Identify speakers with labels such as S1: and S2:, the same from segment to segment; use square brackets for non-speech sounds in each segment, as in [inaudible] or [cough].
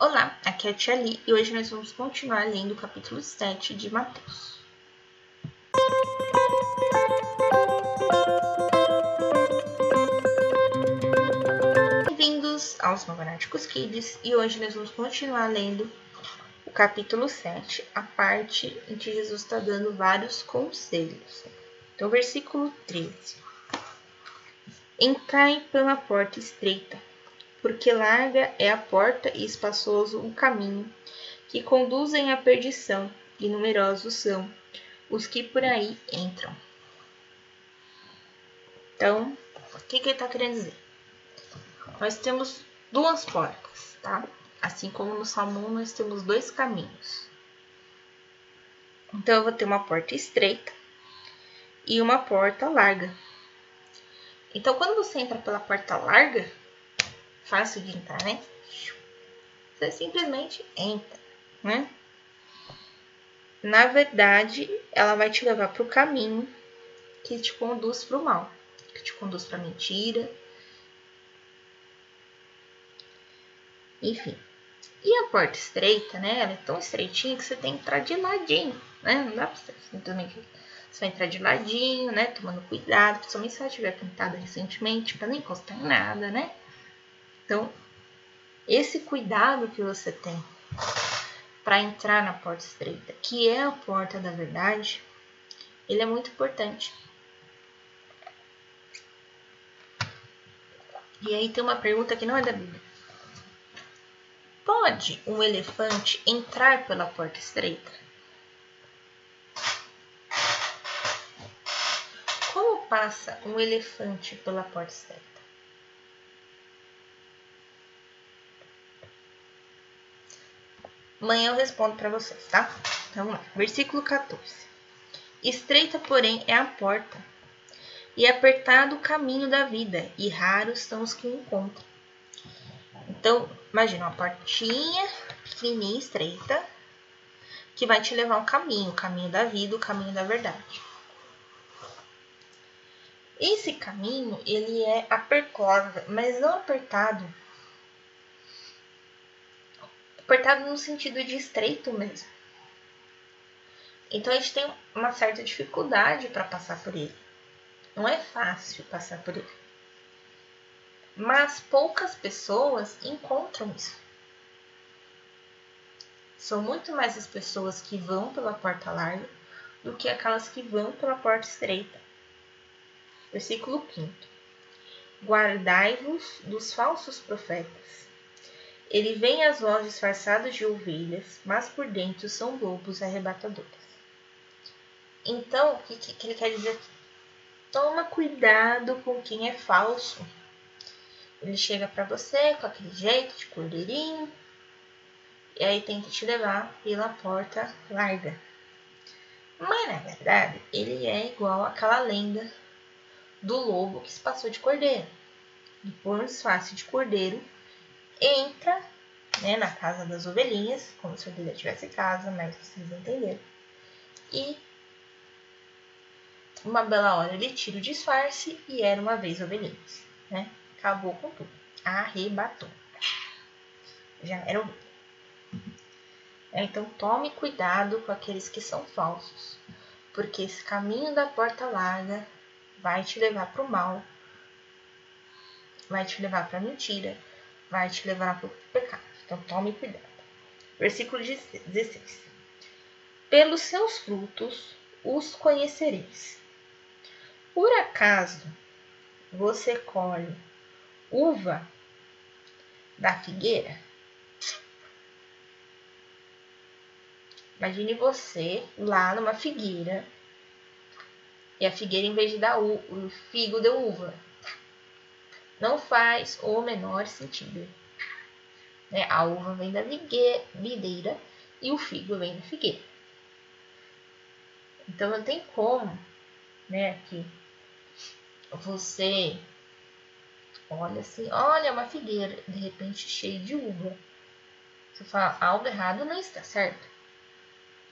S1: Olá, aqui é a Tia Li e hoje nós vamos continuar lendo o capítulo 7 de Mateus. Bem-vindos aos Maganáticos Kids e hoje nós vamos continuar lendo o capítulo 7, a parte em que Jesus está dando vários conselhos. Então, versículo 13. Entrai pela porta estreita porque larga é a porta e espaçoso o caminho que conduzem à perdição, e numerosos são os que por aí entram. Então, o que, que ele está querendo dizer? Nós temos duas portas, tá? Assim como no Salmo nós temos dois caminhos. Então, eu vou ter uma porta estreita e uma porta larga. Então, quando você entra pela porta larga, fácil de entrar, né? Você simplesmente entra, né? Na verdade, ela vai te levar para o caminho que te conduz para o mal, que te conduz para mentira. Enfim. E a porta estreita, né? Ela é tão estreitinha que você tem que entrar de ladinho, né? Não dá para você simplesmente. Vai entrar de ladinho, né? Tomando cuidado, principalmente se ela tiver pintada recentemente, para não encostar em nada, né? Então, esse cuidado que você tem para entrar na porta estreita, que é a porta da verdade, ele é muito importante. E aí tem uma pergunta que não é da Bíblia. Pode um elefante entrar pela porta estreita? Como passa um elefante pela porta estreita? Amanhã eu respondo para vocês, tá? Então, vamos lá. Versículo 14. Estreita, porém, é a porta, e apertado o caminho da vida, e raros são os que o encontram. Então, imagina uma portinha pequenininha, estreita, que vai te levar um caminho, o caminho da vida, o caminho da verdade. Esse caminho, ele é apertado, mas não apertado apertado no sentido de estreito mesmo. Então a gente tem uma certa dificuldade para passar por ele. Não é fácil passar por ele. Mas poucas pessoas encontram isso. São muito mais as pessoas que vão pela porta larga do que aquelas que vão pela porta estreita. Versículo 5. Guardai-vos dos falsos profetas ele vem às vozes disfarçadas de ovelhas, mas por dentro são lobos arrebatadores. Então, o que, que ele quer dizer aqui? Toma cuidado com quem é falso. Ele chega para você com aquele jeito de cordeirinho e aí tenta te levar pela porta larga. Mas na verdade, ele é igual àquela lenda do lobo que se passou de cordeiro. Depois faz de cordeiro entra né, na casa das ovelhinhas, como se a ovelha tivesse casa, mas vocês entenderam. E uma bela hora ele tira o disfarce e era uma vez ovelhinhas, né? Acabou com tudo. Arrebatou. Já era ovelha. É, então tome cuidado com aqueles que são falsos, porque esse caminho da porta larga vai te levar para o mal, vai te levar para a mentira, vai te levar para o pecado. Então tome cuidado. Versículo 16. Pelos seus frutos os conhecereis. Por acaso você colhe uva da figueira? Imagine você lá numa figueira e a figueira, em vez de dar o figo, deu uva não faz o menor sentido. Né? A uva vem da videira e o figo vem da figueira. Então não tem como, né, que você olha assim, olha uma figueira, de repente cheia de uva. Você fala, algo errado não está certo.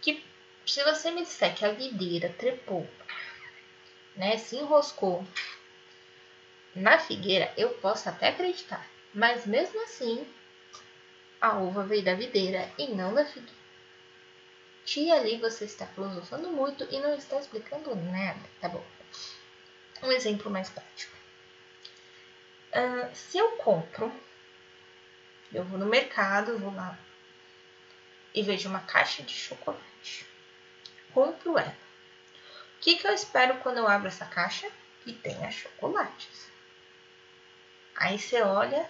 S1: Que se você me disser que a videira trepou, né, se enroscou na figueira eu posso até acreditar, mas mesmo assim a uva veio da videira e não da figueira. Tia, ali você está filosofando muito e não está explicando nada. Tá bom. Um exemplo mais prático. Uh, se eu compro, eu vou no mercado, vou lá e vejo uma caixa de chocolate. Compro ela. O que, que eu espero quando eu abro essa caixa? Que tenha chocolates. Aí você olha,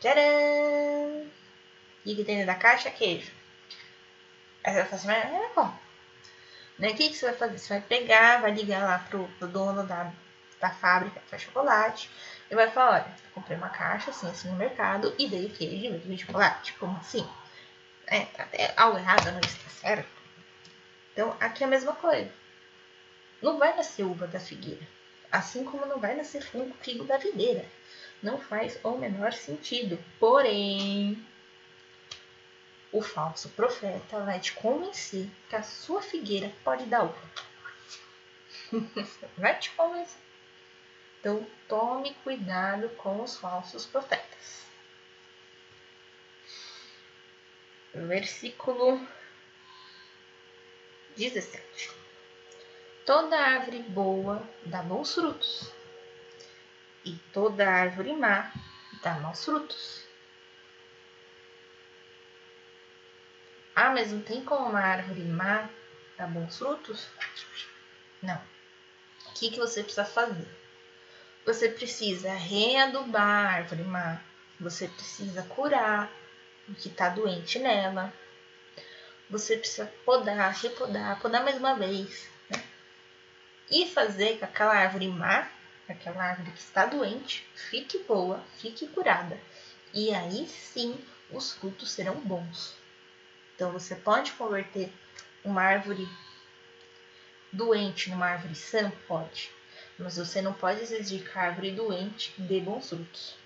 S1: tcharam! E dentro da caixa? Queijo. Aí você vai falar assim, mas é bom. Né? O que, você vai fazer? Você vai pegar, vai ligar lá pro, pro dono da, da fábrica que faz chocolate e vai falar, olha, comprei uma caixa assim, assim no mercado e veio queijo e veio chocolate. Como assim? É, tá algo errado não está certo. Então, aqui é a mesma coisa. Não vai nascer uva da figueira. Assim como não vai nascer figo da videira. Não faz o menor sentido. Porém, o falso profeta vai te convencer que a sua figueira pode dar uva. [laughs] vai te convencer. Então, tome cuidado com os falsos profetas. Versículo 17. Toda árvore boa dá bons frutos, e toda árvore má dá maus frutos. Ah, mas não tem como uma árvore má dar bons frutos? Não. O que, que você precisa fazer? Você precisa readubar a árvore má. Você precisa curar o que está doente nela. Você precisa podar, repodar, podar mais uma vez. Né? E fazer que aquela árvore má, aquela árvore que está doente, fique boa, fique curada. E aí sim os frutos serão bons. Então você pode converter uma árvore doente numa árvore sã? Pode. Mas você não pode exigir que a árvore doente dê bons frutos.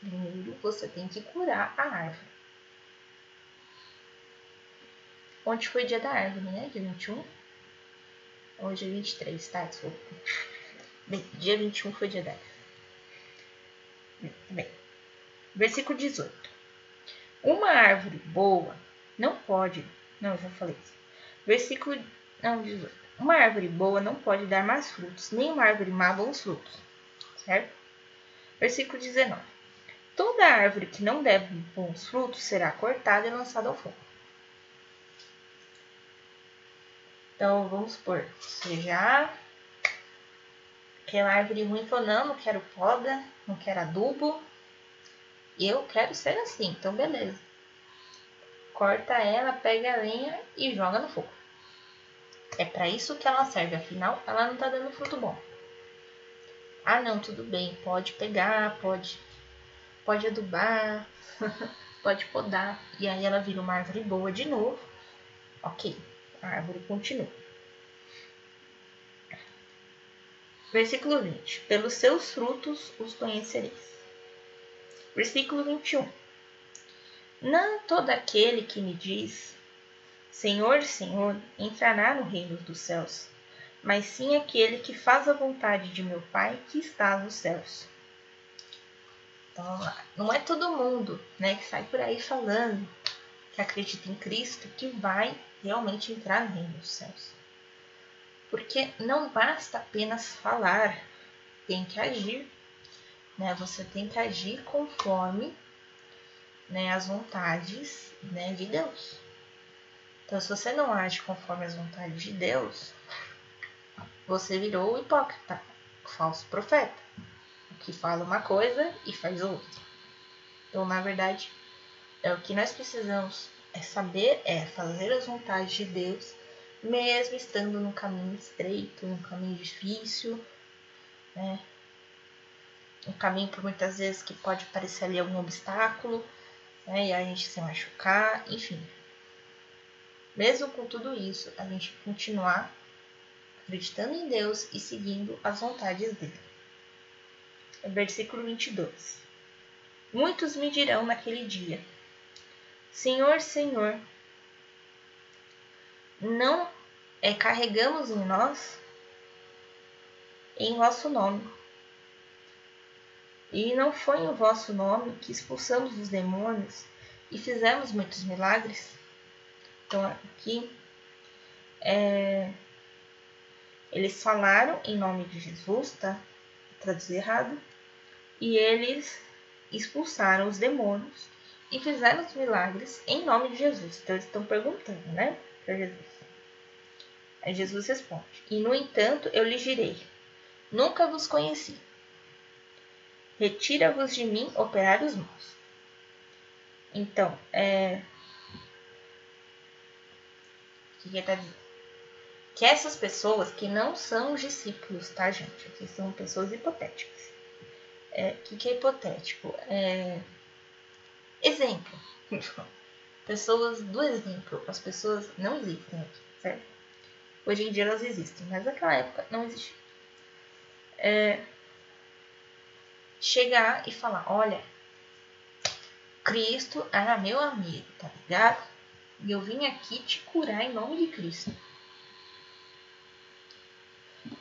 S1: Primeiro você tem que curar a árvore. Ontem foi dia da árvore, né? Dia 21. Hoje é 23, tá? Desculpa. Bem, dia 21 foi dia da árvore. Bem, versículo 18. Uma árvore boa não pode. Não, eu já falei isso. Versículo. Não, 18. Uma árvore boa não pode dar mais frutos, nem uma árvore má bons frutos. Certo? Versículo 19. Toda árvore que não der bons frutos será cortada e lançada ao fogo. Então, vamos supor, você já aquela árvore ruim falou, não, não quero poda, não quero adubo, eu quero ser assim, então beleza corta ela, pega a lenha e joga no fogo. É para isso que ela serve, afinal ela não tá dando fruto bom. Ah, não, tudo bem, pode pegar, pode pode adubar, [laughs] pode podar e aí ela vira uma árvore boa de novo. OK. A árvore continua. Versículo 20. Pelos seus frutos os conhecereis. Versículo 21. Não todo aquele que me diz Senhor, Senhor, entrará no reino dos céus, mas sim aquele que faz a vontade de meu Pai que está nos céus. Então, não é todo mundo né, que sai por aí falando que acredita em Cristo que vai realmente entrar no reino dos céus. Porque não basta apenas falar, tem que agir. Né? Você tem que agir conforme né, as vontades né, de Deus. Então, se você não age conforme as vontades de Deus, você virou hipócrita, falso profeta, que fala uma coisa e faz outra. Então, na verdade, é o que nós precisamos é saber é fazer as vontades de Deus, mesmo estando num caminho estreito, num caminho difícil, né? Um caminho por muitas vezes que pode parecer ali algum obstáculo, né? E a gente se machucar, enfim. Mesmo com tudo isso, a gente continuar acreditando em Deus e seguindo as vontades dele. Versículo 22. Muitos me dirão naquele dia: Senhor, Senhor, não é, carregamos em nós, em vosso nome, e não foi em vosso nome que expulsamos os demônios, e fizemos muitos milagres. Então aqui é, eles falaram em nome de Jesus, tá? Traduzir errado. E eles expulsaram os demônios e fizeram os milagres em nome de Jesus. Então eles estão perguntando, né? Para Jesus. Aí Jesus responde: E no entanto eu lhes direi: Nunca vos conheci. Retira-vos de mim, operários maus. Então, é. O que, que ele está dizendo? Que essas pessoas que não são os discípulos, tá, gente? Aqui são pessoas hipotéticas. O é, que, que é hipotético? É... Exemplo. [laughs] pessoas do exemplo. As pessoas não existem aqui, certo? Hoje em dia elas existem, mas naquela época não existia. É... Chegar e falar: olha, Cristo era meu amigo, tá ligado? E eu vim aqui te curar em nome de Cristo.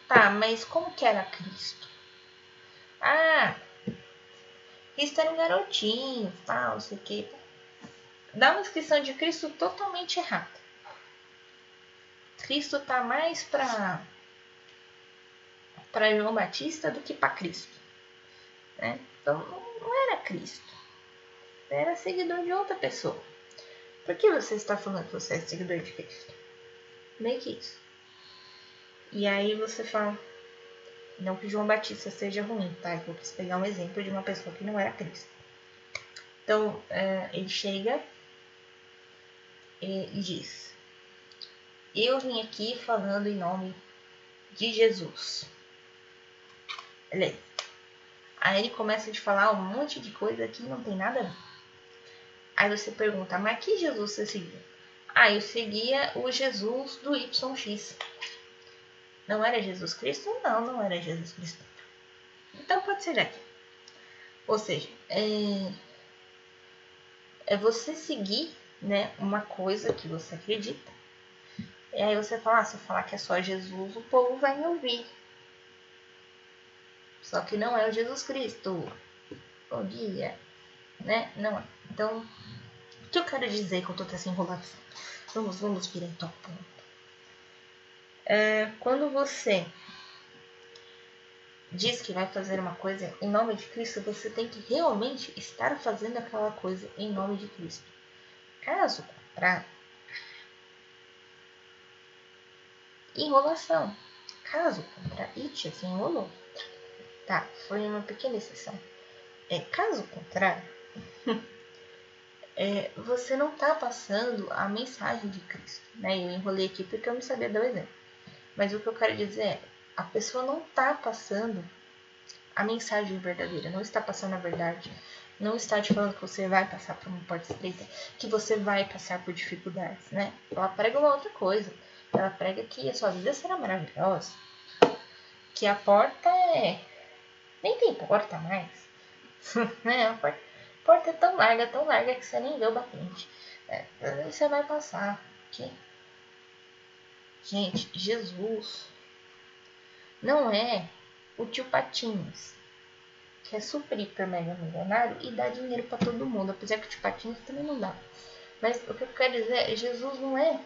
S1: Tá, mas como que era Cristo? Ah, Cristo era um garotinho, tal, não sei o que. Dá uma descrição de Cristo totalmente errada. Cristo tá mais para para João Batista do que para Cristo, né? Então não era Cristo, era seguidor de outra pessoa. Por que você está falando que você é seguidor de Cristo? Meio que isso. E aí você fala, não que João Batista seja ruim, tá? Eu quis pegar um exemplo de uma pessoa que não era Cristo. Então, é, ele chega e diz: Eu vim aqui falando em nome de Jesus. Aí ele começa a te falar um monte de coisa que não tem nada a ver. Aí você pergunta, mas que Jesus você seguia? Ah, eu seguia o Jesus do YX. Não era Jesus Cristo? Não, não era Jesus Cristo. Então pode ser aqui. Ou seja, é, é você seguir né, uma coisa que você acredita. E aí você fala, ah, se eu falar que é só Jesus, o povo vai me ouvir. Só que não é o Jesus Cristo. Bom dia. Né? Não é. Então, o que eu quero dizer com toda essa enrolação? Vamos, vamos direto ao ponto é, quando você diz que vai fazer uma coisa em nome de Cristo, você tem que realmente estar fazendo aquela coisa em nome de Cristo. Caso contrário, enrolação. Caso contrário, it se enrolou. Tá, foi uma pequena exceção. É, caso contrário, [laughs] é, você não está passando a mensagem de Cristo. Né? Eu enrolei aqui porque eu não sabia dar o exemplo. Mas o que eu quero dizer é, a pessoa não está passando a mensagem verdadeira, não está passando a verdade, não está te falando que você vai passar por uma porta estreita, que você vai passar por dificuldades, né? Ela prega uma outra coisa. Ela prega que a sua vida será maravilhosa, que a porta é nem tem porta mais, [laughs] né? A porta, porta é tão larga, tão larga que você nem vê o batente. É, você vai passar, ok? Gente, Jesus não é o tio Patinhos, que é super, hiper, mega milionário e dá dinheiro para todo mundo, apesar que o tio Patinhos também não dá. Mas o que eu quero dizer é, Jesus não é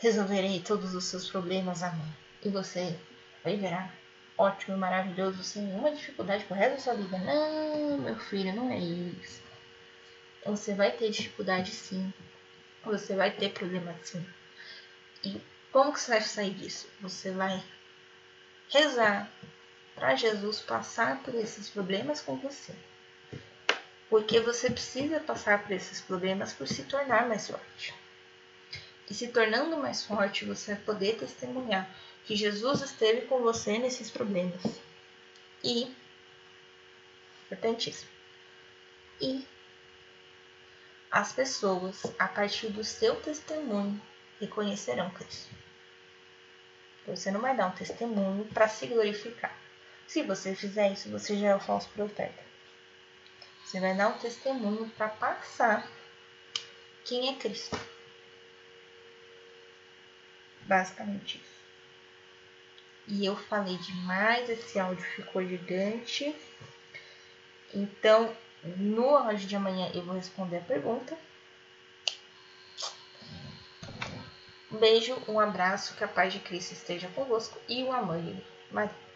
S1: resolverei todos os seus problemas, amém. E você vai virar ótimo e maravilhoso sem nenhuma dificuldade pro resto da sua vida. Não, meu filho, não é isso. Você vai ter dificuldade sim. Você vai ter problema sim. E como que você vai sair disso? Você vai rezar para Jesus passar por esses problemas com você. Porque você precisa passar por esses problemas por se tornar mais forte. E se tornando mais forte, você vai poder testemunhar que Jesus esteve com você nesses problemas. E, importantíssimo, e as pessoas, a partir do seu testemunho, reconhecerão Cristo. Você não vai dar um testemunho para se glorificar. Se você fizer isso, você já é o falso profeta. Você vai dar um testemunho para passar quem é Cristo. Basicamente isso. E eu falei demais, esse áudio ficou gigante. Então, No áudio de amanhã eu vou responder a pergunta. Um beijo, um abraço, que a paz de Cristo esteja convosco e o amor de Maria.